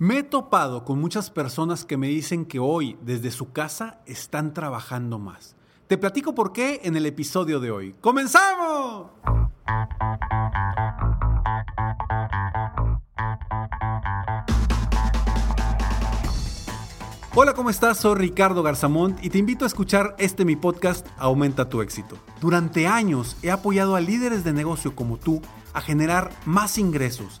Me he topado con muchas personas que me dicen que hoy desde su casa están trabajando más. Te platico por qué en el episodio de hoy. ¡Comenzamos! Hola, ¿cómo estás? Soy Ricardo Garzamont y te invito a escuchar este mi podcast Aumenta tu éxito. Durante años he apoyado a líderes de negocio como tú a generar más ingresos,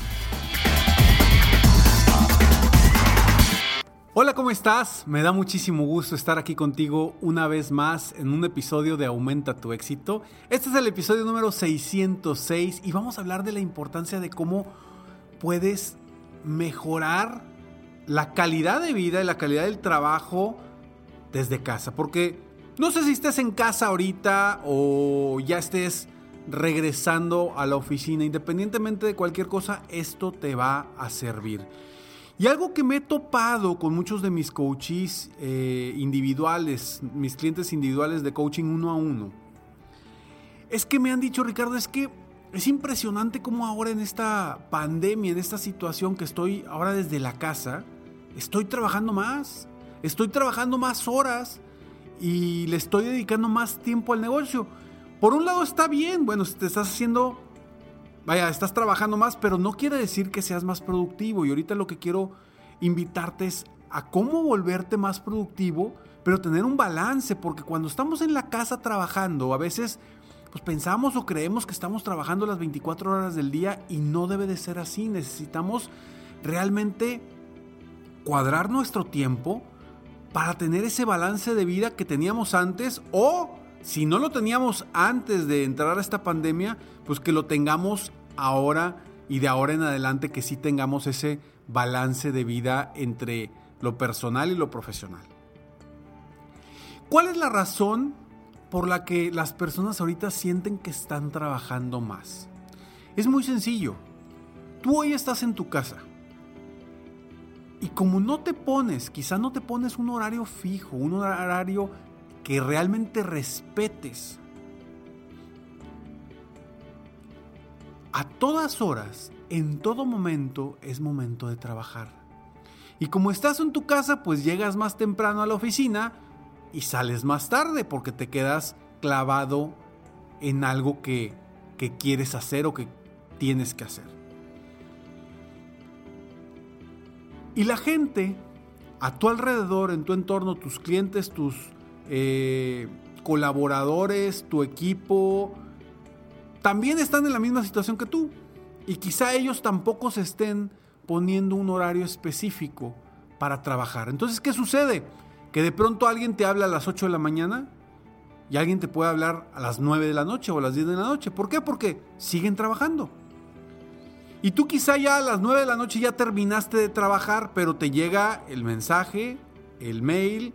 Hola, ¿cómo estás? Me da muchísimo gusto estar aquí contigo una vez más en un episodio de Aumenta tu éxito. Este es el episodio número 606 y vamos a hablar de la importancia de cómo puedes mejorar la calidad de vida y la calidad del trabajo desde casa. Porque no sé si estés en casa ahorita o ya estés regresando a la oficina, independientemente de cualquier cosa, esto te va a servir. Y algo que me he topado con muchos de mis coaches eh, individuales, mis clientes individuales de coaching uno a uno, es que me han dicho, Ricardo, es que es impresionante cómo ahora en esta pandemia, en esta situación que estoy ahora desde la casa, estoy trabajando más, estoy trabajando más horas y le estoy dedicando más tiempo al negocio. Por un lado está bien, bueno, te estás haciendo vaya, estás trabajando más, pero no quiere decir que seas más productivo. Y ahorita lo que quiero invitarte es a cómo volverte más productivo, pero tener un balance, porque cuando estamos en la casa trabajando, a veces pues pensamos o creemos que estamos trabajando las 24 horas del día y no debe de ser así. Necesitamos realmente cuadrar nuestro tiempo para tener ese balance de vida que teníamos antes o si no lo teníamos antes de entrar a esta pandemia, pues que lo tengamos ahora y de ahora en adelante que sí tengamos ese balance de vida entre lo personal y lo profesional. ¿Cuál es la razón por la que las personas ahorita sienten que están trabajando más? Es muy sencillo. Tú hoy estás en tu casa. Y como no te pones, quizá no te pones un horario fijo, un horario que realmente respetes a todas horas, en todo momento, es momento de trabajar. Y como estás en tu casa, pues llegas más temprano a la oficina y sales más tarde porque te quedas clavado en algo que, que quieres hacer o que tienes que hacer. Y la gente a tu alrededor, en tu entorno, tus clientes, tus eh, colaboradores, tu equipo, también están en la misma situación que tú. Y quizá ellos tampoco se estén poniendo un horario específico para trabajar. Entonces, ¿qué sucede? Que de pronto alguien te habla a las 8 de la mañana y alguien te puede hablar a las 9 de la noche o a las 10 de la noche. ¿Por qué? Porque siguen trabajando. Y tú quizá ya a las 9 de la noche ya terminaste de trabajar, pero te llega el mensaje, el mail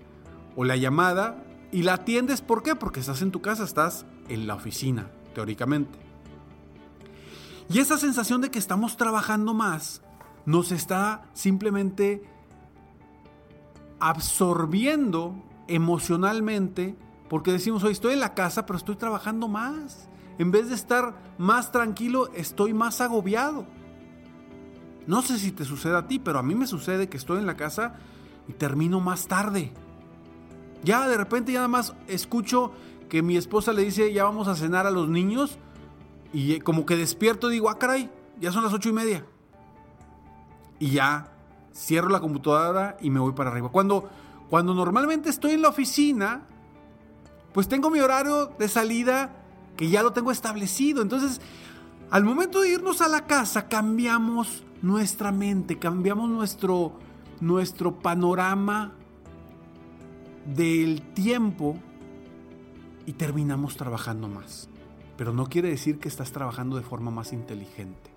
o la llamada y la atiendes, ¿por qué? Porque estás en tu casa, estás en la oficina, teóricamente. Y esa sensación de que estamos trabajando más nos está simplemente absorbiendo emocionalmente porque decimos, hoy estoy en la casa, pero estoy trabajando más. En vez de estar más tranquilo, estoy más agobiado. No sé si te sucede a ti, pero a mí me sucede que estoy en la casa y termino más tarde. Ya de repente ya nada más escucho que mi esposa le dice ya vamos a cenar a los niños y como que despierto digo, ah caray, ya son las ocho y media. Y ya cierro la computadora y me voy para arriba. Cuando, cuando normalmente estoy en la oficina, pues tengo mi horario de salida que ya lo tengo establecido. Entonces, al momento de irnos a la casa, cambiamos nuestra mente, cambiamos nuestro, nuestro panorama del tiempo y terminamos trabajando más. Pero no quiere decir que estás trabajando de forma más inteligente.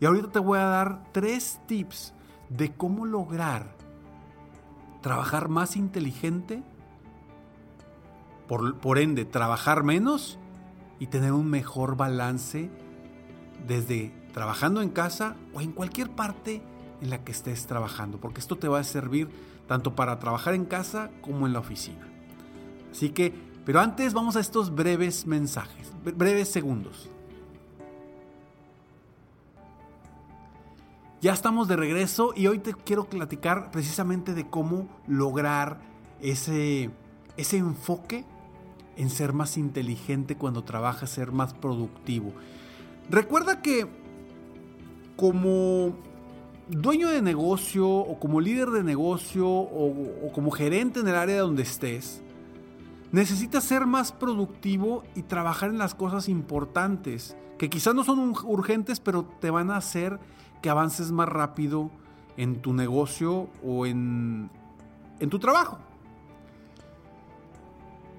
Y ahorita te voy a dar tres tips de cómo lograr trabajar más inteligente por, por ende, trabajar menos y tener un mejor balance desde trabajando en casa o en cualquier parte en la que estés trabajando, porque esto te va a servir tanto para trabajar en casa como en la oficina. Así que, pero antes vamos a estos breves mensajes, breves segundos. Ya estamos de regreso y hoy te quiero platicar precisamente de cómo lograr ese, ese enfoque en ser más inteligente cuando trabajas, ser más productivo. Recuerda que como dueño de negocio o como líder de negocio o, como gerente en el área donde estés, necesitas ser más productivo y trabajar en las cosas importantes, que quizás no son urgentes, pero te van a hacer que avances más rápido en tu negocio o en, en tu trabajo.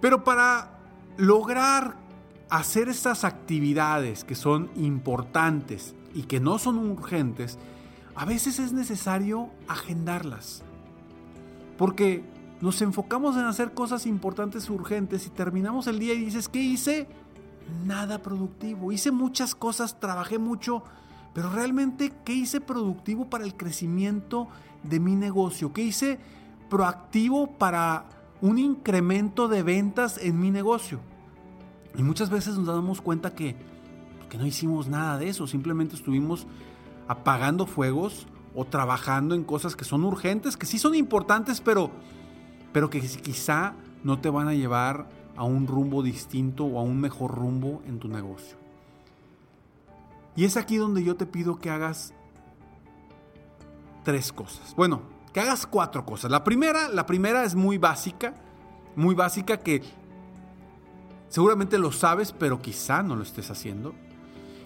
Pero para lograr hacer estas actividades que son importantes y que no son urgentes, a veces es necesario agendarlas. Porque nos enfocamos en hacer cosas importantes urgentes y terminamos el día y dices, ¿qué hice? Nada productivo. Hice muchas cosas, trabajé mucho, pero realmente, ¿qué hice productivo para el crecimiento de mi negocio? ¿Qué hice proactivo para un incremento de ventas en mi negocio? Y muchas veces nos damos cuenta que, que no hicimos nada de eso, simplemente estuvimos apagando fuegos o trabajando en cosas que son urgentes, que sí son importantes, pero, pero que quizá no te van a llevar a un rumbo distinto o a un mejor rumbo en tu negocio. Y es aquí donde yo te pido que hagas tres cosas. Bueno, que hagas cuatro cosas. La primera, la primera es muy básica, muy básica que seguramente lo sabes, pero quizá no lo estés haciendo.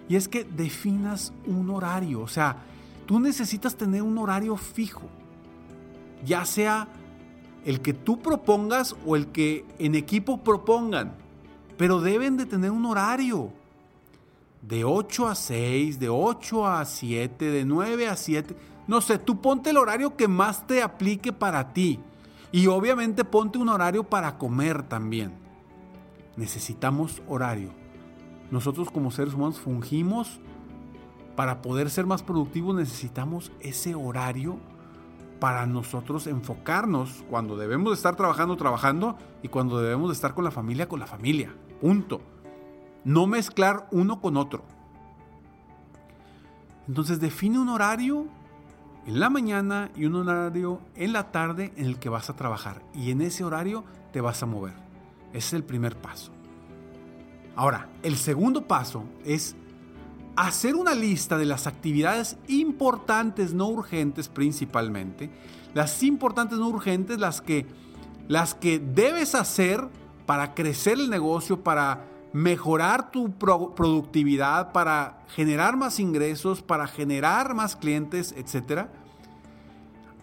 Y es que definas un horario. O sea, tú necesitas tener un horario fijo. Ya sea el que tú propongas o el que en equipo propongan. Pero deben de tener un horario. De 8 a 6, de 8 a 7, de 9 a 7. No sé, tú ponte el horario que más te aplique para ti. Y obviamente ponte un horario para comer también. Necesitamos horario nosotros como seres humanos fungimos para poder ser más productivos necesitamos ese horario para nosotros enfocarnos cuando debemos de estar trabajando, trabajando y cuando debemos de estar con la familia, con la familia. Punto. No mezclar uno con otro. Entonces define un horario en la mañana y un horario en la tarde en el que vas a trabajar. Y en ese horario te vas a mover. Ese es el primer paso. Ahora, el segundo paso es hacer una lista de las actividades importantes, no urgentes principalmente, las importantes no urgentes, las que, las que debes hacer para crecer el negocio, para mejorar tu productividad, para generar más ingresos, para generar más clientes, etc.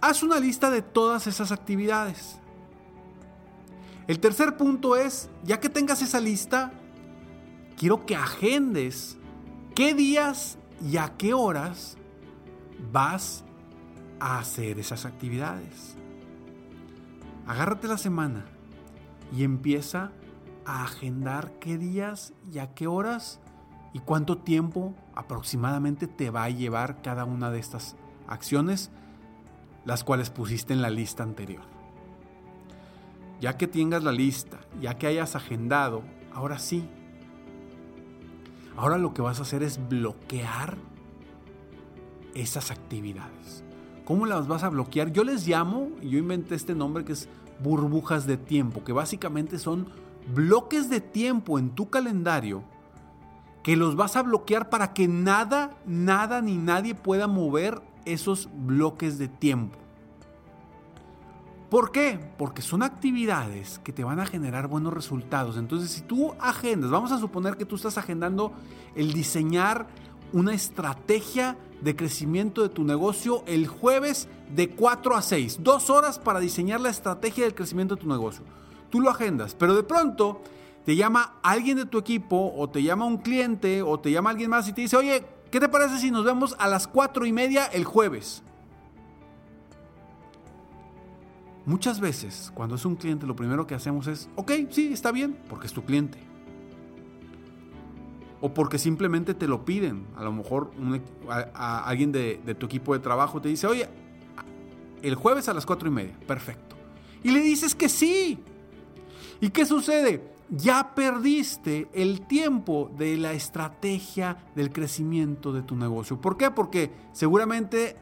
Haz una lista de todas esas actividades. El tercer punto es, ya que tengas esa lista, quiero que agendes qué días y a qué horas vas a hacer esas actividades. Agárrate la semana y empieza a agendar qué días y a qué horas y cuánto tiempo aproximadamente te va a llevar cada una de estas acciones, las cuales pusiste en la lista anterior. Ya que tengas la lista, ya que hayas agendado, ahora sí, Ahora lo que vas a hacer es bloquear esas actividades. ¿Cómo las vas a bloquear? Yo les llamo, yo inventé este nombre que es burbujas de tiempo, que básicamente son bloques de tiempo en tu calendario que los vas a bloquear para que nada, nada ni nadie pueda mover esos bloques de tiempo. ¿Por qué? Porque son actividades que te van a generar buenos resultados. Entonces, si tú agendas, vamos a suponer que tú estás agendando el diseñar una estrategia de crecimiento de tu negocio el jueves de 4 a 6. Dos horas para diseñar la estrategia del crecimiento de tu negocio. Tú lo agendas, pero de pronto te llama alguien de tu equipo o te llama un cliente o te llama alguien más y te dice, oye, ¿qué te parece si nos vemos a las 4 y media el jueves? Muchas veces, cuando es un cliente, lo primero que hacemos es, ok, sí, está bien, porque es tu cliente. O porque simplemente te lo piden. A lo mejor a, alguien de, de, tu equipo de trabajo te dice, oye, el jueves a las cuatro y media, perfecto. Y le dices que sí. ¿Y qué sucede? Ya perdiste el tiempo de la estrategia del crecimiento de tu negocio. ¿Por qué? Porque seguramente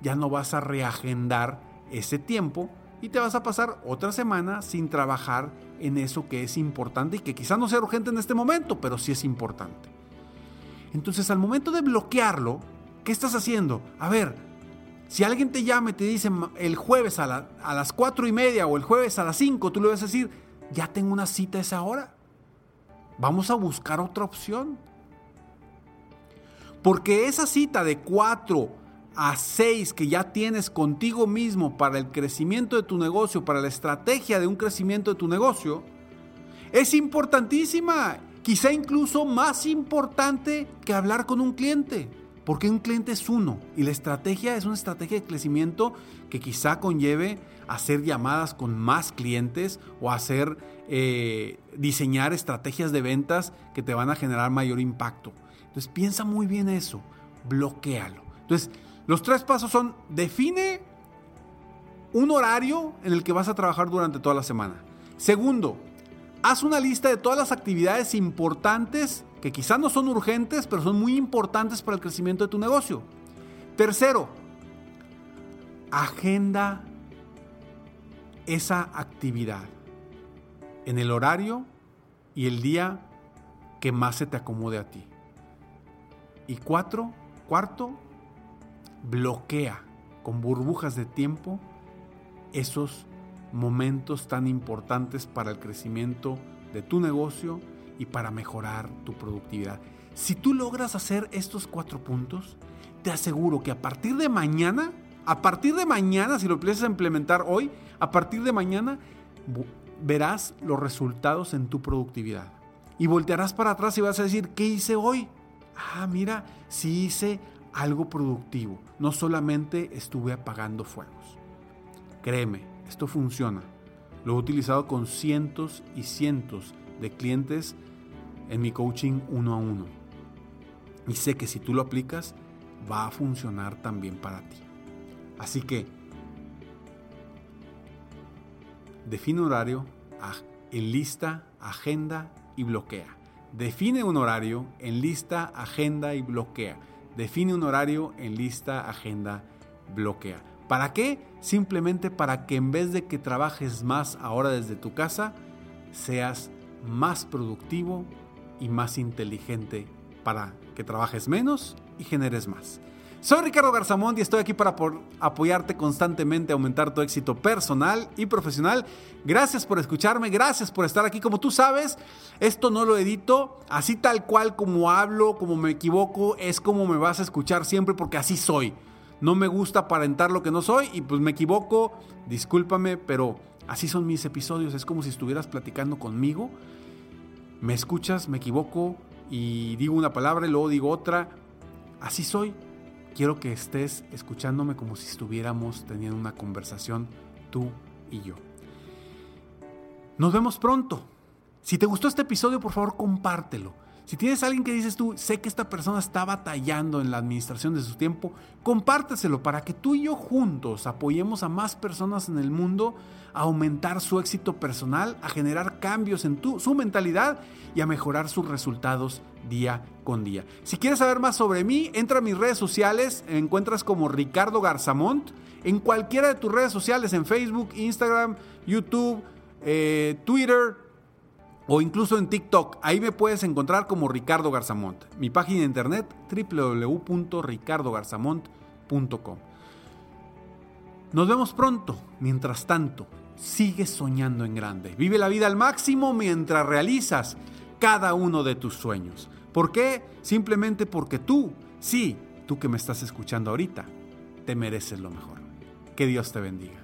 ya no vas a reagendar ese tiempo y te vas a pasar otra semana sin trabajar en eso que es importante y que quizá no sea urgente en este momento, pero sí es importante. Entonces al momento de bloquearlo, ¿qué estás haciendo? A ver, si alguien te llama y te dice el jueves a, a las cuatro y media o el jueves a las 5, tú le vas a decir, ya tengo una cita a esa hora. Vamos a buscar otra opción. Porque esa cita de 4 a 6 que ya tienes contigo mismo para el crecimiento de tu negocio, para la estrategia de un crecimiento de tu negocio, es importantísima. Quizá incluso más importante que hablar con un cliente. Porque un cliente es uno y la estrategia es una estrategia de crecimiento que quizá conlleve hacer llamadas con más clientes o hacer eh, diseñar estrategias de ventas que te van a generar mayor impacto. Entonces piensa muy bien eso, bloquealo. Entonces los tres pasos son, define un horario en el que vas a trabajar durante toda la semana. Segundo, haz una lista de todas las actividades importantes que quizás no son urgentes, pero son muy importantes para el crecimiento de tu negocio. Tercero, agenda esa actividad en el horario y el día que más se te acomode a ti. Y cuatro, cuarto, bloquea con burbujas de tiempo esos momentos tan importantes para el crecimiento de tu negocio y para mejorar tu productividad. Si tú logras hacer estos cuatro puntos, te aseguro que a partir de mañana, a partir de mañana, si lo empiezas a implementar hoy, a partir de mañana verás los resultados en tu productividad. Y voltearás para atrás y vas a decir, ¿qué hice hoy? Ah, mira, sí hice algo productivo. No solamente estuve apagando fuegos. Créeme, esto funciona. Lo he utilizado con cientos y cientos de clientes en mi coaching uno a uno. Y sé que si tú lo aplicas, va a funcionar también para ti. Así que, define horario, enlista, agenda y bloquea. Define un horario, enlista, agenda y bloquea define un horario en lista, agenda, bloquea. ¿Para qué? Simplemente para que en vez de que trabajes más ahora desde tu casa, seas más productivo y más inteligente para que trabajes menos y generes más. Soy Ricardo Garzamont y estoy aquí para apoyarte constantemente aumentar tu éxito personal y profesional. Gracias por escucharme, gracias por estar aquí. Como tú sabes, esto no lo edito, así tal cual como hablo, como me equivoco, es como me vas a escuchar siempre porque así soy. No me gusta aparentar lo que no soy y pues me equivoco, discúlpame, pero así son mis episodios, es como si estuvieras platicando conmigo. Me escuchas, me equivoco y digo una palabra y luego digo otra. Así soy quiero que estés escuchándome como si estuviéramos teniendo una conversación tú y yo. Nos vemos pronto. Si te gustó este episodio, por favor, compártelo. Si tienes alguien que dices tú, sé que esta persona está batallando en la administración de su tiempo, compárteselo para que tú y yo juntos apoyemos a más personas en el mundo a aumentar su éxito personal, a generar cambios en tu, su mentalidad y a mejorar sus resultados día con día. Si quieres saber más sobre mí, entra a mis redes sociales, encuentras como Ricardo Garzamont en cualquiera de tus redes sociales, en Facebook, Instagram, YouTube, eh, Twitter, o incluso en TikTok. Ahí me puedes encontrar como Ricardo Garzamont. Mi página de internet www.ricardogarzamont.com. Nos vemos pronto. Mientras tanto, sigue soñando en grande. Vive la vida al máximo mientras realizas cada uno de tus sueños. ¿Por qué? Simplemente porque tú, sí, tú que me estás escuchando ahorita, te mereces lo mejor. Que Dios te bendiga.